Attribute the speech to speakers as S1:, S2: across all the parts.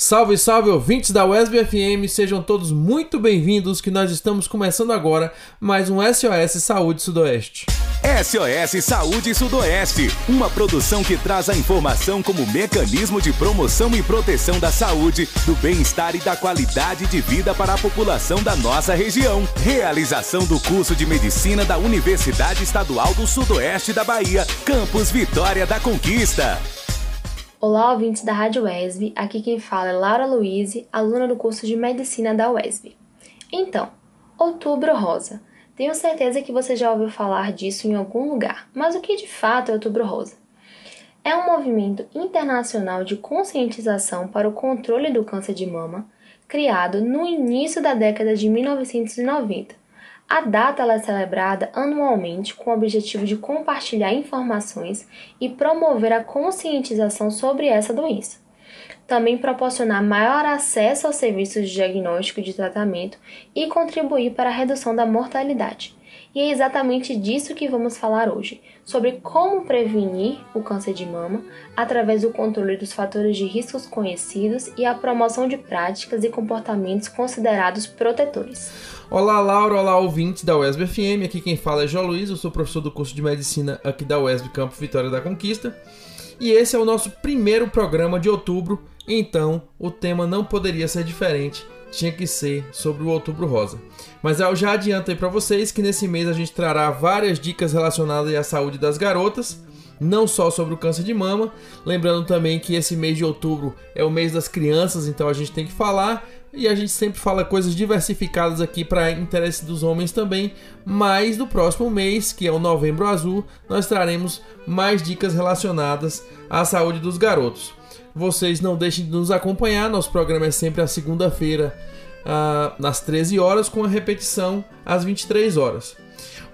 S1: Salve, salve ouvintes da USB FM, sejam todos muito bem-vindos que nós estamos começando agora mais um SOS Saúde Sudoeste.
S2: SOS Saúde Sudoeste, uma produção que traz a informação como mecanismo de promoção e proteção da saúde, do bem-estar e da qualidade de vida para a população da nossa região. Realização do curso de medicina da Universidade Estadual do Sudoeste da Bahia, Campus Vitória da Conquista.
S3: Olá, ouvintes da Rádio UESB. Aqui quem fala é Laura Luiz, aluna do curso de Medicina da UESB. Então, Outubro Rosa. Tenho certeza que você já ouviu falar disso em algum lugar, mas o que de fato é Outubro Rosa? É um movimento internacional de conscientização para o controle do câncer de mama, criado no início da década de 1990 a data é celebrada anualmente com o objetivo de compartilhar informações e promover a conscientização sobre essa doença. Também proporcionar maior acesso aos serviços de diagnóstico e de tratamento e contribuir para a redução da mortalidade. E é exatamente disso que vamos falar hoje, sobre como prevenir o câncer de mama através do controle dos fatores de riscos conhecidos e a promoção de práticas e comportamentos considerados protetores.
S1: Olá, Laura, olá, ouvintes da UESB FM. Aqui quem fala é João Luiz, eu sou professor do curso de medicina aqui da UESB Campo Vitória da Conquista. E esse é o nosso primeiro programa de outubro, então o tema não poderia ser diferente, tinha que ser sobre o Outubro Rosa. Mas eu já adianto aí para vocês que nesse mês a gente trará várias dicas relacionadas à saúde das garotas não só sobre o câncer de mama. Lembrando também que esse mês de outubro é o mês das crianças, então a gente tem que falar. E a gente sempre fala coisas diversificadas aqui para interesse dos homens também. Mas no próximo mês, que é o Novembro Azul, nós traremos mais dicas relacionadas à saúde dos garotos. Vocês não deixem de nos acompanhar, nosso programa é sempre às segunda-feira, uh, às 13 horas, com a repetição às 23 horas.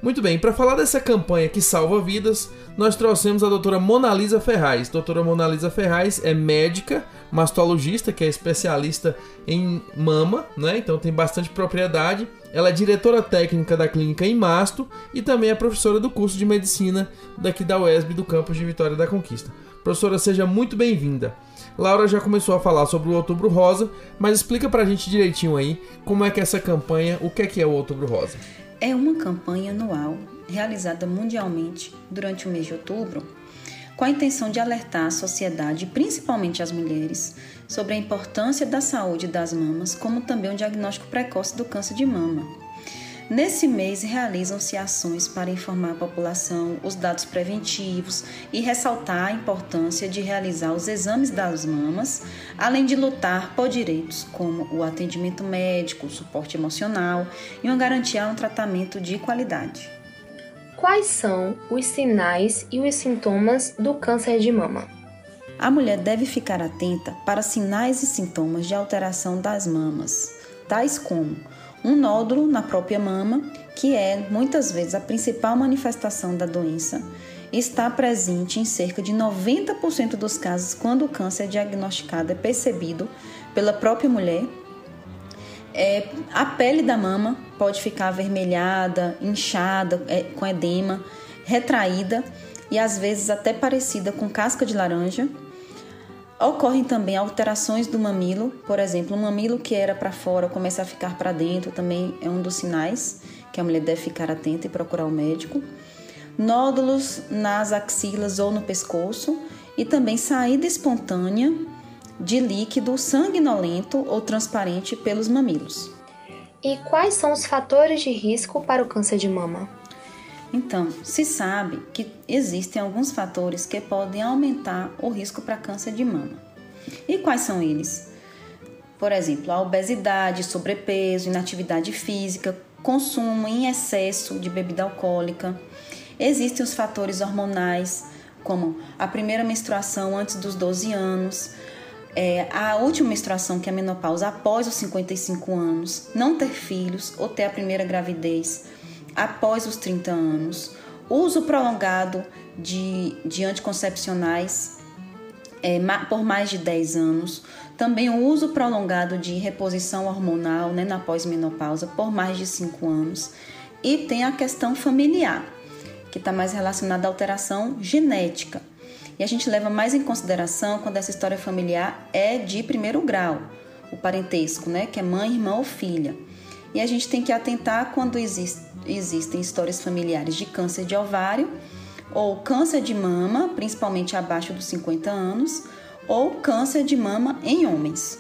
S1: Muito bem, para falar dessa campanha que salva vidas, nós trouxemos a doutora Monalisa Ferraz. Doutora Monalisa Ferraz é médica, mastologista, que é especialista em mama, né? Então tem bastante propriedade. Ela é diretora técnica da clínica em Masto e também é professora do curso de medicina daqui da UESB do campus de Vitória da Conquista. Professora, seja muito bem-vinda. Laura já começou a falar sobre o Outubro Rosa, mas explica pra gente direitinho aí como é que é essa campanha, o que é que é o Outubro Rosa
S4: é uma campanha anual realizada mundialmente durante o mês de outubro com a intenção de alertar a sociedade, principalmente as mulheres, sobre a importância da saúde das mamas, como também o diagnóstico precoce do câncer de mama. Nesse mês, realizam-se ações para informar a população os dados preventivos e ressaltar a importância de realizar os exames das mamas, além de lutar por direitos como o atendimento médico, o suporte emocional e uma garantia a um tratamento de qualidade.
S3: Quais são os sinais e os sintomas do câncer de mama?
S4: A mulher deve ficar atenta para sinais e sintomas de alteração das mamas, tais como um nódulo na própria mama, que é muitas vezes a principal manifestação da doença, está presente em cerca de 90% dos casos quando o câncer diagnosticado é percebido pela própria mulher. É, a pele da mama pode ficar avermelhada, inchada, é, com edema, retraída e às vezes até parecida com casca de laranja. Ocorrem também alterações do mamilo, por exemplo, um mamilo que era para fora começa a ficar para dentro, também é um dos sinais que a mulher deve ficar atenta e procurar o médico. Nódulos nas axilas ou no pescoço e também saída espontânea de líquido sanguinolento ou transparente pelos mamilos.
S3: E quais são os fatores de risco para o câncer de mama?
S4: Então, se sabe que existem alguns fatores que podem aumentar o risco para câncer de mama. E quais são eles? Por exemplo, a obesidade, sobrepeso, inatividade física, consumo em excesso de bebida alcoólica. Existem os fatores hormonais, como a primeira menstruação antes dos 12 anos, é, a última menstruação, que é a menopausa, após os 55 anos, não ter filhos ou ter a primeira gravidez após os 30 anos, uso prolongado de, de anticoncepcionais é, por mais de 10 anos, também o uso prolongado de reposição hormonal né, na pós-menopausa por mais de 5 anos, e tem a questão familiar, que está mais relacionada à alteração genética. E a gente leva mais em consideração quando essa história familiar é de primeiro grau, o parentesco, né, que é mãe, irmã ou filha. E a gente tem que atentar quando existe, existem histórias familiares de câncer de ovário ou câncer de mama, principalmente abaixo dos 50 anos, ou câncer de mama em homens.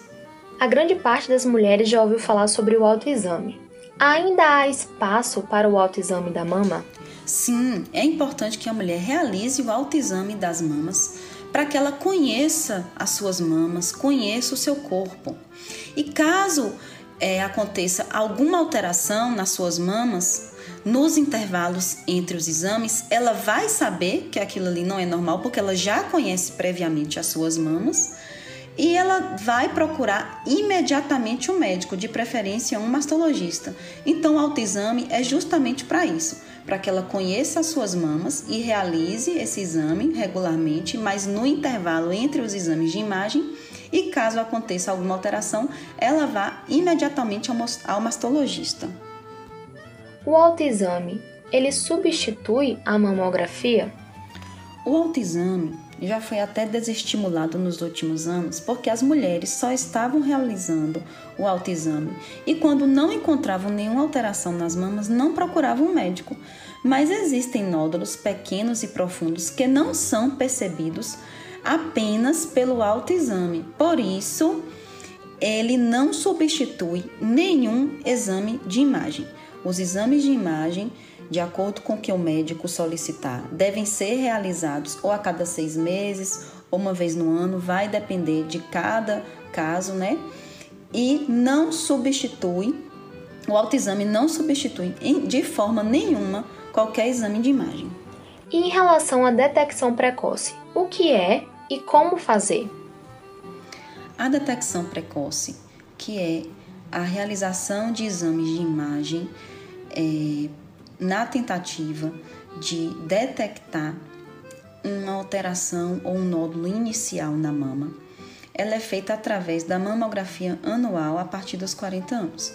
S3: A grande parte das mulheres já ouviu falar sobre o autoexame. Ainda há espaço para o autoexame da mama?
S4: Sim, é importante que a mulher realize o autoexame das mamas para que ela conheça as suas mamas, conheça o seu corpo. E caso é, aconteça alguma alteração nas suas mamas, nos intervalos entre os exames, ela vai saber que aquilo ali não é normal, porque ela já conhece previamente as suas mamas e ela vai procurar imediatamente um médico, de preferência um mastologista. Então, o autoexame é justamente para isso, para que ela conheça as suas mamas e realize esse exame regularmente, mas no intervalo entre os exames de imagem. E caso aconteça alguma alteração, ela vá imediatamente ao mastologista.
S3: O autoexame, ele substitui a mamografia?
S4: O autoexame já foi até desestimulado nos últimos anos porque as mulheres só estavam realizando o autoexame e quando não encontravam nenhuma alteração nas mamas não procuravam um médico. Mas existem nódulos pequenos e profundos que não são percebidos apenas pelo autoexame. Por isso, ele não substitui nenhum exame de imagem. Os exames de imagem, de acordo com o que o médico solicitar, devem ser realizados ou a cada seis meses ou uma vez no ano, vai depender de cada caso, né? E não substitui, o autoexame não substitui de forma nenhuma qualquer exame de imagem.
S3: E em relação à detecção precoce, o que é e como fazer?
S4: A detecção precoce, que é a realização de exames de imagem é, na tentativa de detectar uma alteração ou um nódulo inicial na mama. Ela é feita através da mamografia anual a partir dos 40 anos.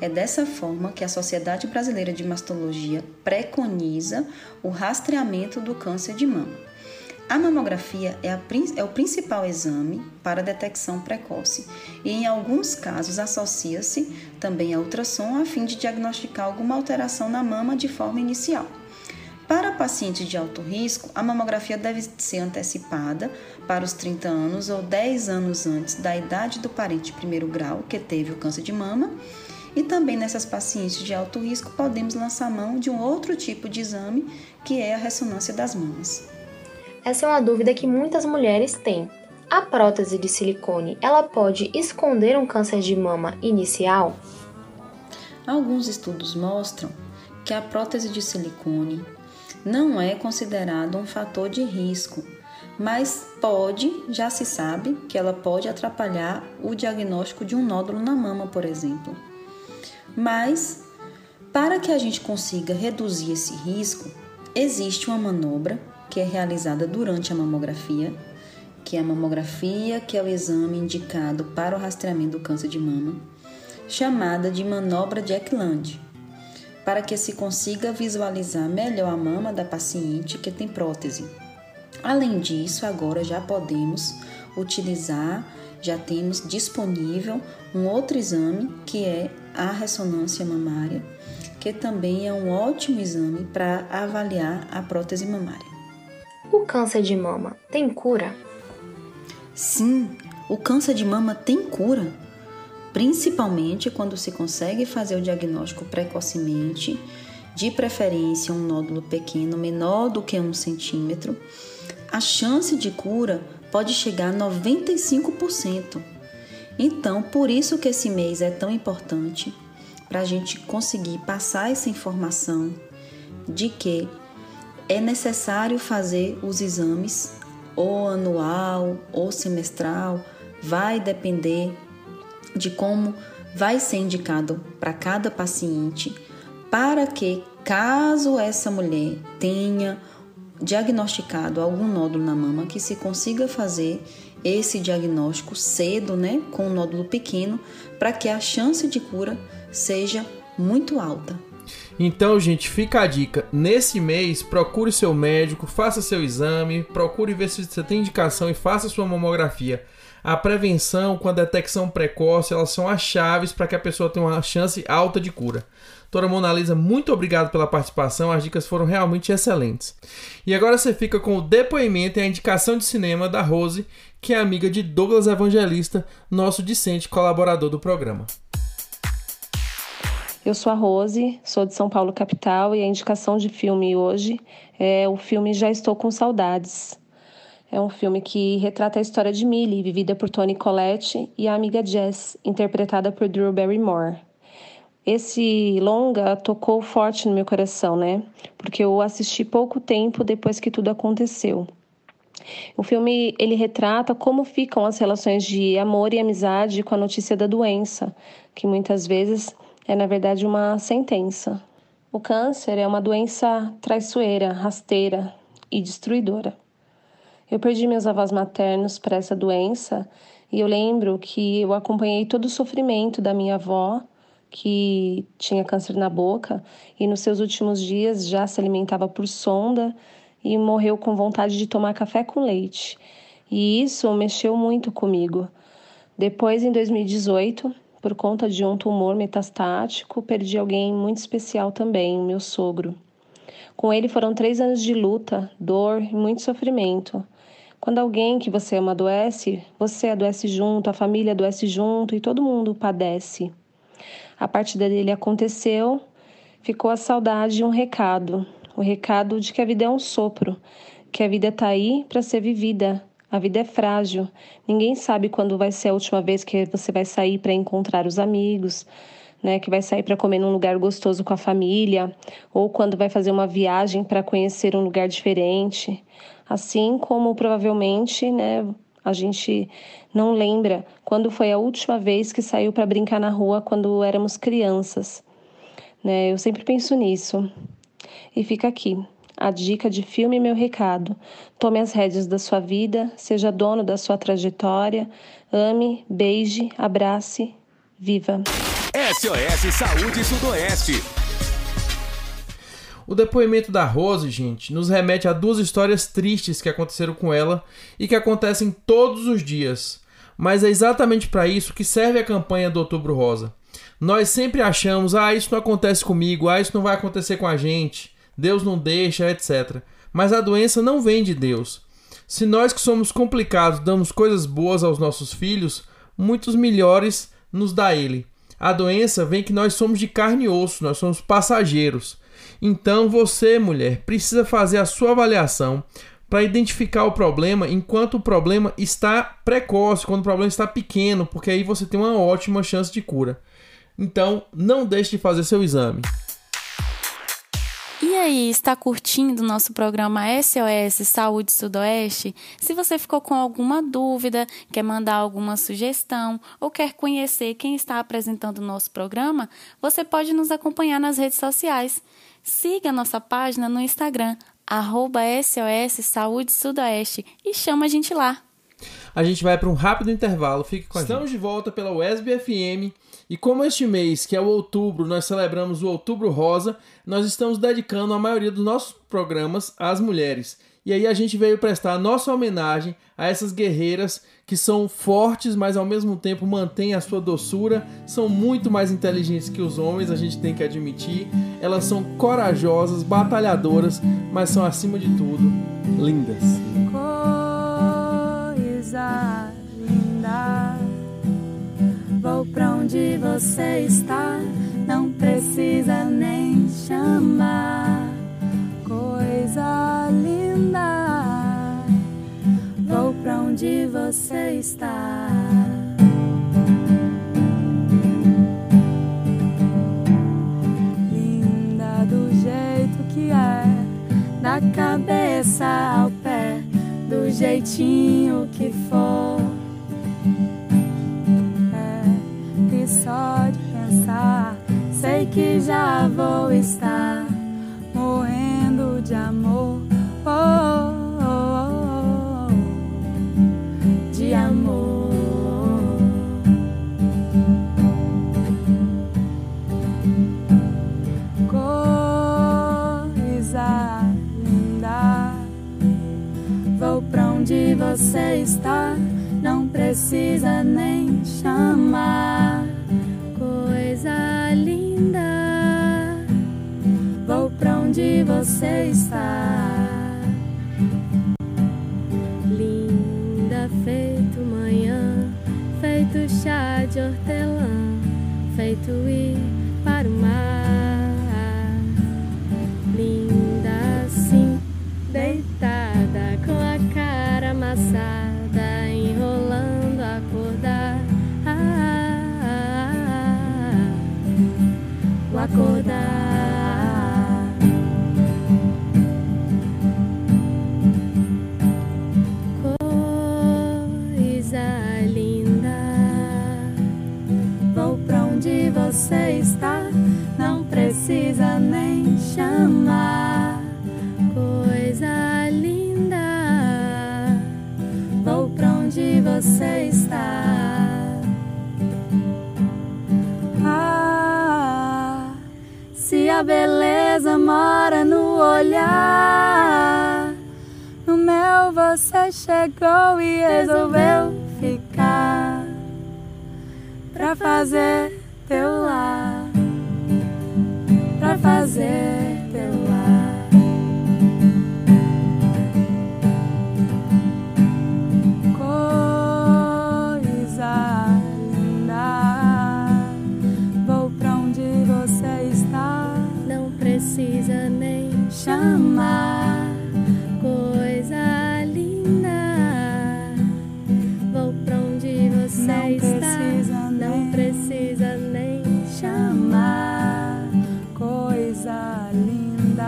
S4: É dessa forma que a Sociedade Brasileira de Mastologia preconiza o rastreamento do câncer de mama. A mamografia é, a, é, o principal exame para detecção precoce e, em alguns casos, associa-se também a ultrassom a fim de diagnosticar alguma alteração na mama de forma inicial. Para pacientes de alto risco, a mamografia deve ser antecipada para os 30 anos ou 10 anos antes da idade do parente primeiro grau que teve o câncer de mama. E também nessas pacientes de alto risco, podemos lançar mão de um outro tipo de exame, que é a ressonância das mamas.
S3: Essa é uma dúvida que muitas mulheres têm. A prótese de silicone, ela pode esconder um câncer de mama inicial?
S4: Alguns estudos mostram que a prótese de silicone não é considerado um fator de risco, mas pode, já se sabe, que ela pode atrapalhar o diagnóstico de um nódulo na mama, por exemplo. Mas, para que a gente consiga reduzir esse risco, existe uma manobra que é realizada durante a mamografia, que é a mamografia, que é o exame indicado para o rastreamento do câncer de mama, chamada de manobra de Eckland, para que se consiga visualizar melhor a mama da paciente que tem prótese. Além disso, agora já podemos utilizar, já temos disponível um outro exame que é a ressonância mamária, que também é um ótimo exame para avaliar a prótese mamária.
S3: O câncer de mama tem cura?
S4: Sim, o câncer de mama tem cura, principalmente quando se consegue fazer o diagnóstico precocemente, de preferência um nódulo pequeno, menor do que um centímetro. A chance de cura pode chegar a 95%. Então, por isso que esse mês é tão importante para a gente conseguir passar essa informação de que é necessário fazer os exames ou anual ou semestral, vai depender de como vai ser indicado para cada paciente, para que, caso essa mulher tenha diagnosticado algum nódulo na mama, que se consiga fazer esse diagnóstico cedo, né, com um nódulo pequeno, para que a chance de cura seja muito alta.
S1: Então, gente, fica a dica. Nesse mês, procure seu médico, faça seu exame, procure ver se você tem indicação e faça sua mamografia. A prevenção com a detecção precoce, elas são as chaves para que a pessoa tenha uma chance alta de cura. Doutora Mona Lisa, muito obrigado pela participação, as dicas foram realmente excelentes. E agora você fica com o depoimento e a indicação de cinema da Rose, que é amiga de Douglas Evangelista, nosso discente colaborador do programa.
S5: Eu sou a Rose, sou de São Paulo capital e a indicação de filme hoje é o filme Já Estou com Saudades. É um filme que retrata a história de Millie, vivida por Toni Collette, e a amiga Jess, interpretada por Drew Barrymore. Esse longa tocou forte no meu coração, né? Porque eu assisti pouco tempo depois que tudo aconteceu. O filme ele retrata como ficam as relações de amor e amizade com a notícia da doença, que muitas vezes é, na verdade, uma sentença. O câncer é uma doença traiçoeira, rasteira e destruidora. Eu perdi meus avós maternos para essa doença e eu lembro que eu acompanhei todo o sofrimento da minha avó, que tinha câncer na boca e nos seus últimos dias já se alimentava por sonda e morreu com vontade de tomar café com leite. E isso mexeu muito comigo. Depois, em 2018, por conta de um tumor metastático, perdi alguém muito especial também, meu sogro. Com ele foram três anos de luta, dor e muito sofrimento. Quando alguém que você ama adoece, você adoece junto, a família adoece junto e todo mundo padece. A partida dele aconteceu, ficou a saudade e um recado. O recado de que a vida é um sopro, que a vida está aí para ser vivida, a vida é frágil. Ninguém sabe quando vai ser a última vez que você vai sair para encontrar os amigos, né? Que vai sair para comer num lugar gostoso com a família, ou quando vai fazer uma viagem para conhecer um lugar diferente. Assim como provavelmente, né? A gente não lembra quando foi a última vez que saiu para brincar na rua quando éramos crianças. Né? Eu sempre penso nisso. E fica aqui a dica de filme Meu Recado. Tome as rédeas da sua vida, seja dono da sua trajetória, ame, beije, abrace, viva.
S2: SOS Saúde Sudoeste.
S1: O depoimento da Rose, gente, nos remete a duas histórias tristes que aconteceram com ela e que acontecem todos os dias. Mas é exatamente para isso que serve a campanha do Outubro Rosa. Nós sempre achamos, ah, isso não acontece comigo, ah, isso não vai acontecer com a gente. Deus não deixa, etc. Mas a doença não vem de Deus. Se nós que somos complicados damos coisas boas aos nossos filhos, muitos melhores nos dá Ele. A doença vem que nós somos de carne e osso, nós somos passageiros. Então você, mulher, precisa fazer a sua avaliação para identificar o problema enquanto o problema está precoce, quando o problema está pequeno, porque aí você tem uma ótima chance de cura. Então, não deixe de fazer seu exame.
S6: Aí, está curtindo o nosso programa SOS Saúde Sudoeste? Se você ficou com alguma dúvida, quer mandar alguma sugestão ou quer conhecer quem está apresentando o nosso programa, você pode nos acompanhar nas redes sociais. Siga a nossa página no Instagram, arroba SOS Saúde Sudoeste e chama a gente lá.
S1: A gente vai para um rápido intervalo, fique com a Estamos gente. de volta pela USB FM e como este mês, que é o outubro, nós celebramos o Outubro Rosa, nós estamos dedicando a maioria dos nossos programas às mulheres. E aí a gente veio prestar a nossa homenagem a essas guerreiras que são fortes, mas ao mesmo tempo mantêm a sua doçura, são muito mais inteligentes que os homens, a gente tem que admitir. Elas são corajosas, batalhadoras, mas são acima de tudo lindas. Coisa linda.
S7: Vou pra onde você está, não precisa nem chamar. Coisa linda, vou pra onde você está. Linda do jeito que é, da cabeça ao jeitinho que for só de pensar, sei que já vou estar morrendo de amor. Você está, não precisa nem chamar. Coisa linda, vou pra onde você está. Linda, feito manhã, feito chá de hortelã, feito ir para o mar. Acordar. Coisa linda. Vou pra onde você está, não precisa nem chamar. Coisa linda. Vou pra onde você está. Beleza mora no olhar. No meu você chegou e resolveu ficar pra fazer teu lar, pra fazer chamar. Coisa linda, vou pra onde você
S4: Não
S7: está,
S4: precisa
S7: não precisa nem chamar.
S4: Coisa linda.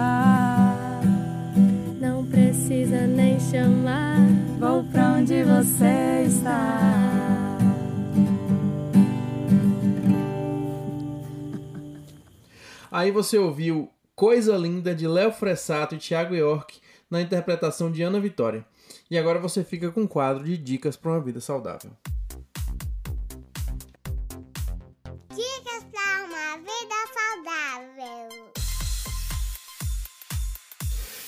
S7: Não precisa nem chamar.
S4: Vou pra onde você está.
S1: Aí você ouviu Coisa Linda de Léo Fressato e Thiago York na interpretação de Ana Vitória. E agora você fica com um quadro de dicas para uma vida saudável.
S8: Dicas para uma vida saudável.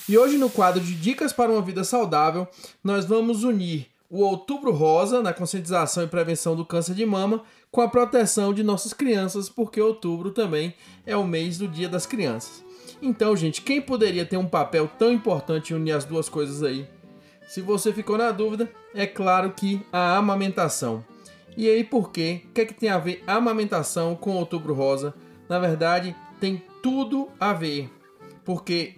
S1: E hoje no quadro de Dicas para uma Vida Saudável, nós vamos unir o Outubro Rosa na conscientização e prevenção do câncer de mama com a proteção de nossas crianças, porque outubro também é o mês do Dia das Crianças. Então, gente, quem poderia ter um papel tão importante em unir as duas coisas aí? Se você ficou na dúvida, é claro que a amamentação. E aí por quê? O que é que tem a ver amamentação com Outubro Rosa? Na verdade, tem tudo a ver. Porque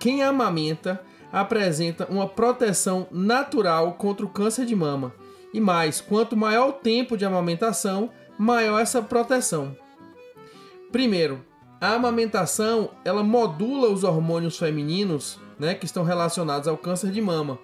S1: quem amamenta apresenta uma proteção natural contra o câncer de mama. E mais, quanto maior o tempo de amamentação, maior essa proteção. Primeiro, a amamentação ela modula os hormônios femininos, né, que estão relacionados ao câncer de mama.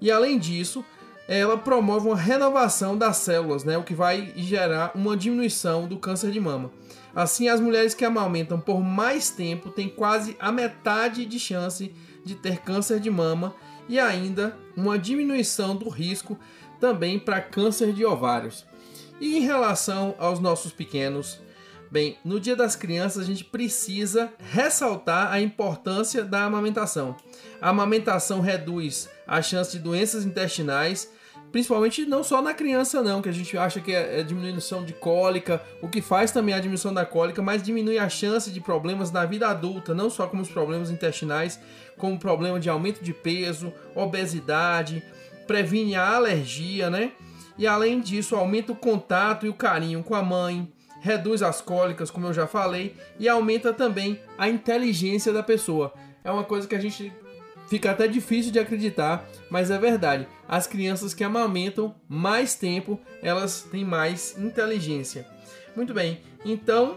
S1: E além disso, ela promove uma renovação das células, né, o que vai gerar uma diminuição do câncer de mama. Assim, as mulheres que amamentam por mais tempo têm quase a metade de chance de ter câncer de mama e ainda uma diminuição do risco também para câncer de ovários. E em relação aos nossos pequenos, bem, no Dia das Crianças a gente precisa ressaltar a importância da amamentação. A amamentação reduz a chance de doenças intestinais, principalmente não só na criança não, que a gente acha que é, é diminuição de cólica, o que faz também a diminuição da cólica, mas diminui a chance de problemas na vida adulta, não só como os problemas intestinais, como problema de aumento de peso, obesidade, previne a alergia, né? E além disso, aumenta o contato e o carinho com a mãe, reduz as cólicas, como eu já falei, e aumenta também a inteligência da pessoa. É uma coisa que a gente fica até difícil de acreditar, mas é verdade. As crianças que amamentam mais tempo, elas têm mais inteligência. Muito bem. Então,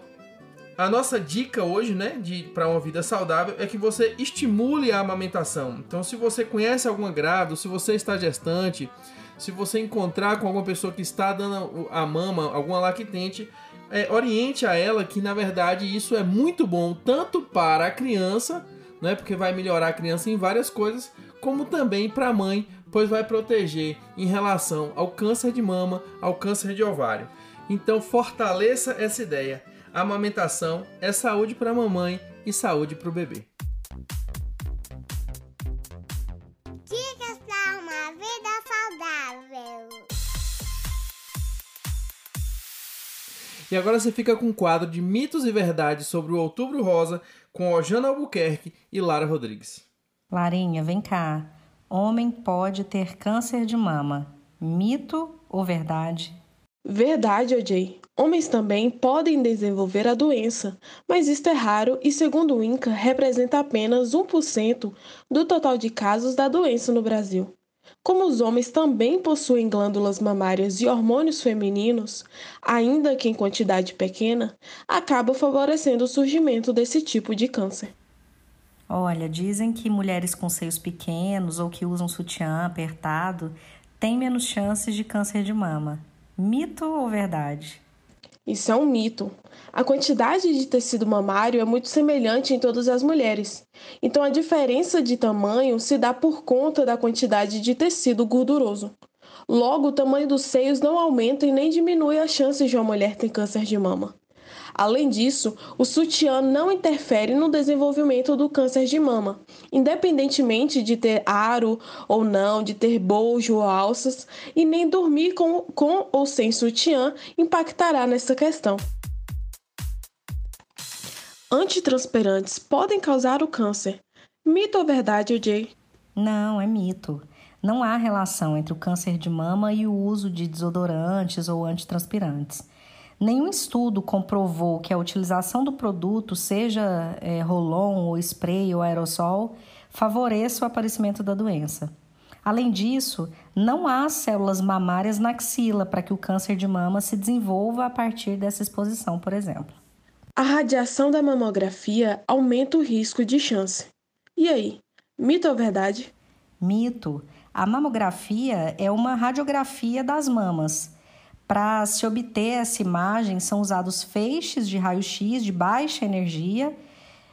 S1: a nossa dica hoje, né, de para uma vida saudável é que você estimule a amamentação. Então, se você conhece alguma grávida, se você está gestante, se você encontrar com alguma pessoa que está dando a mama, alguma lactente, é, oriente a ela que na verdade isso é muito bom tanto para a criança, né, porque vai melhorar a criança em várias coisas, como também para a mãe, pois vai proteger em relação ao câncer de mama, ao câncer de ovário. Então fortaleça essa ideia. A amamentação é saúde para a mamãe e saúde para o bebê. E agora você fica com um quadro de mitos e verdades sobre o Outubro Rosa com Ojana Albuquerque e Lara Rodrigues.
S9: Larinha, vem cá. Homem pode ter câncer de mama. Mito ou verdade?
S10: Verdade, OJ. Homens também podem desenvolver a doença, mas isto é raro e, segundo o INCA, representa apenas 1% do total de casos da doença no Brasil. Como os homens também possuem glândulas mamárias e hormônios femininos, ainda que em quantidade pequena, acaba favorecendo o surgimento desse tipo de câncer.
S9: Olha, dizem que mulheres com seios pequenos ou que usam sutiã apertado têm menos chances de câncer de mama. Mito ou verdade?
S10: Isso é um mito. A quantidade de tecido mamário é muito semelhante em todas as mulheres. Então a diferença de tamanho se dá por conta da quantidade de tecido gorduroso. Logo, o tamanho dos seios não aumenta e nem diminui as chances de uma mulher ter câncer de mama. Além disso, o sutiã não interfere no desenvolvimento do câncer de mama, independentemente de ter aro ou não, de ter bojo ou alças, e nem dormir com, com ou sem sutiã impactará nessa questão. Antitranspirantes podem causar o câncer. Mito ou verdade, Jay?
S9: Não, é mito. Não há relação entre o câncer de mama e o uso de desodorantes ou antitranspirantes. Nenhum estudo comprovou que a utilização do produto, seja é, rolon ou spray ou aerossol, favoreça o aparecimento da doença. Além disso, não há células mamárias na axila para que o câncer de mama se desenvolva a partir dessa exposição, por exemplo.
S10: A radiação da mamografia aumenta o risco de chance. E aí, mito ou verdade?
S9: Mito. A mamografia é uma radiografia das mamas para se obter essa imagem, são usados feixes de raio-x de baixa energia,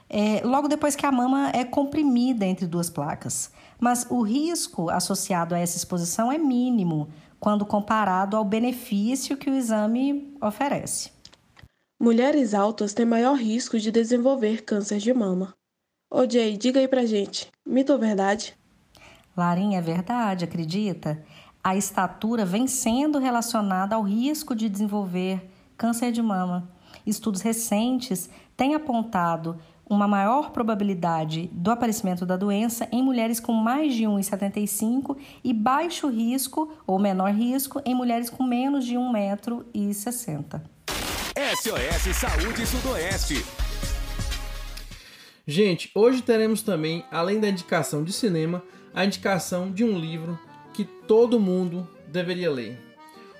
S9: é, logo depois que a mama é comprimida entre duas placas. Mas o risco associado a essa exposição é mínimo quando comparado ao benefício que o exame oferece.
S10: Mulheres altas têm maior risco de desenvolver câncer de mama. Ô Jay, diga aí pra gente, mito ou verdade?
S9: Larinha, é verdade, acredita? A estatura vem sendo relacionada ao risco de desenvolver câncer de mama. Estudos recentes têm apontado uma maior probabilidade do aparecimento da doença em mulheres com mais de 1,75 e baixo risco ou menor risco em mulheres com menos de 1,60m.
S2: SOS Saúde Sudoeste.
S1: Gente, hoje teremos também, além da indicação de cinema, a indicação de um livro que todo mundo deveria ler.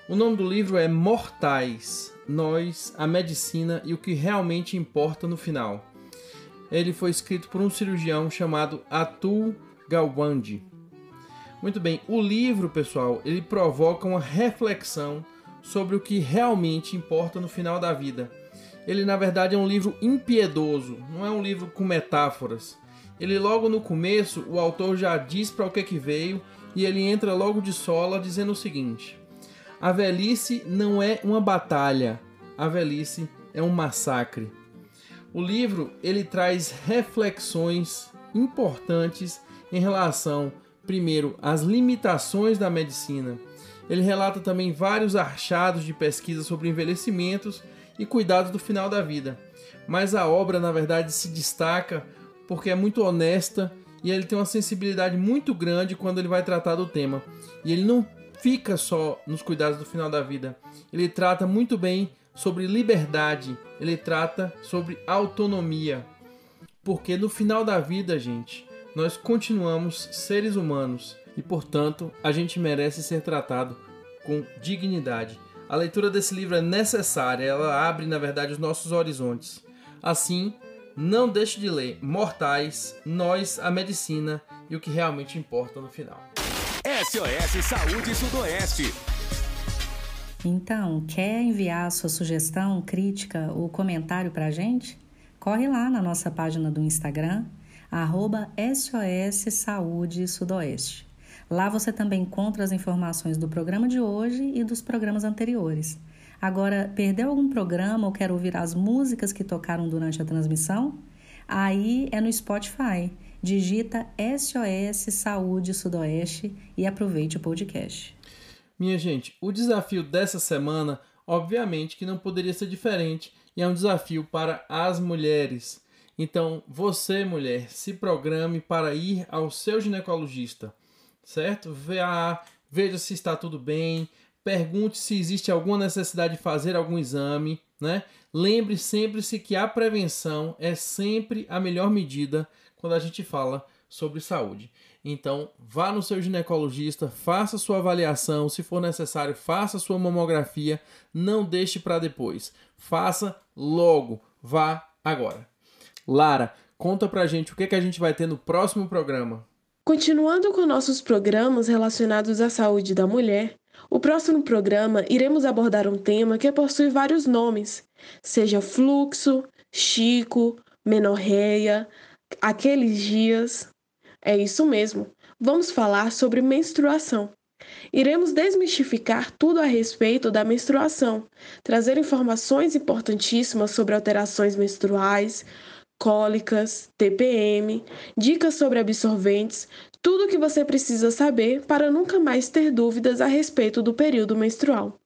S1: O nome do livro é Mortais: Nós, a Medicina e o que realmente importa no final. Ele foi escrito por um cirurgião chamado Atul Gawande. Muito bem, o livro, pessoal, ele provoca uma reflexão sobre o que realmente importa no final da vida. Ele, na verdade, é um livro impiedoso, não é um livro com metáforas. Ele, logo no começo, o autor já diz para o que, é que veio e ele entra logo de sola dizendo o seguinte: A velhice não é uma batalha, a velhice é um massacre. O livro ele traz reflexões importantes em relação, primeiro, às limitações da medicina. Ele relata também vários achados de pesquisa sobre envelhecimentos e cuidados do final da vida. Mas a obra, na verdade, se destaca porque é muito honesta e ele tem uma sensibilidade muito grande quando ele vai tratar do tema. E ele não fica só nos cuidados do final da vida. Ele trata muito bem sobre liberdade, ele trata sobre autonomia. Porque no final da vida, gente, nós continuamos seres humanos e, portanto, a gente merece ser tratado com dignidade. A leitura desse livro é necessária, ela abre, na verdade, os nossos horizontes. Assim, não deixe de ler Mortais, Nós, a Medicina e o que realmente importa no final.
S2: SOS Saúde Sudoeste.
S9: Então, quer enviar sua sugestão, crítica ou comentário para a gente? Corre lá na nossa página do Instagram, arroba SOS Saúde Sudoeste. Lá você também encontra as informações do programa de hoje e dos programas anteriores. Agora, perdeu algum programa ou quer ouvir as músicas que tocaram durante a transmissão? Aí é no Spotify. Digita SOS Saúde Sudoeste e aproveite o podcast.
S1: Minha gente, o desafio dessa semana Obviamente que não poderia ser diferente e é um desafio para as mulheres. Então, você, mulher, se programe para ir ao seu ginecologista, certo? Vá, veja se está tudo bem, pergunte se existe alguma necessidade de fazer algum exame, né? Lembre sempre-se que a prevenção é sempre a melhor medida quando a gente fala sobre saúde. Então, vá no seu ginecologista, faça sua avaliação, se for necessário, faça sua mamografia, não deixe para depois. Faça logo, vá agora. Lara, conta pra gente o que, que a gente vai ter no próximo programa.
S10: Continuando com nossos programas relacionados à saúde da mulher, o próximo programa iremos abordar um tema que possui vários nomes, seja fluxo, chico, menorreia, aqueles dias. É isso mesmo, vamos falar sobre menstruação. Iremos desmistificar tudo a respeito da menstruação, trazer informações importantíssimas sobre alterações menstruais, cólicas, TPM, dicas sobre absorventes, tudo o que você precisa saber para nunca mais ter dúvidas a respeito do período menstrual.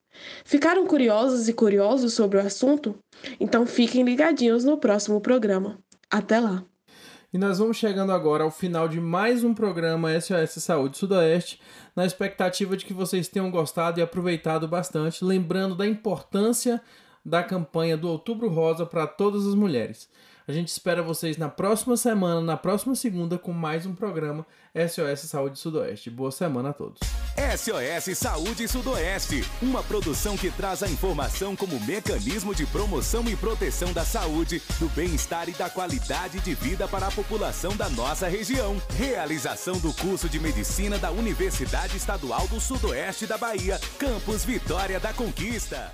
S10: Ficaram curiosos e curiosos sobre o assunto? Então fiquem ligadinhos no próximo programa. Até lá!
S1: E nós vamos chegando agora ao final de mais um programa SOS Saúde Sudoeste, na expectativa de que vocês tenham gostado e aproveitado bastante, lembrando da importância da campanha do Outubro Rosa para todas as mulheres. A gente espera vocês na próxima semana, na próxima segunda, com mais um programa SOS Saúde Sudoeste. Boa semana a todos.
S2: SOS Saúde Sudoeste, uma produção que traz a informação como mecanismo de promoção e proteção da saúde, do bem-estar e da qualidade de vida para a população da nossa região. Realização do curso de medicina da Universidade Estadual do Sudoeste da Bahia, Campus Vitória da Conquista.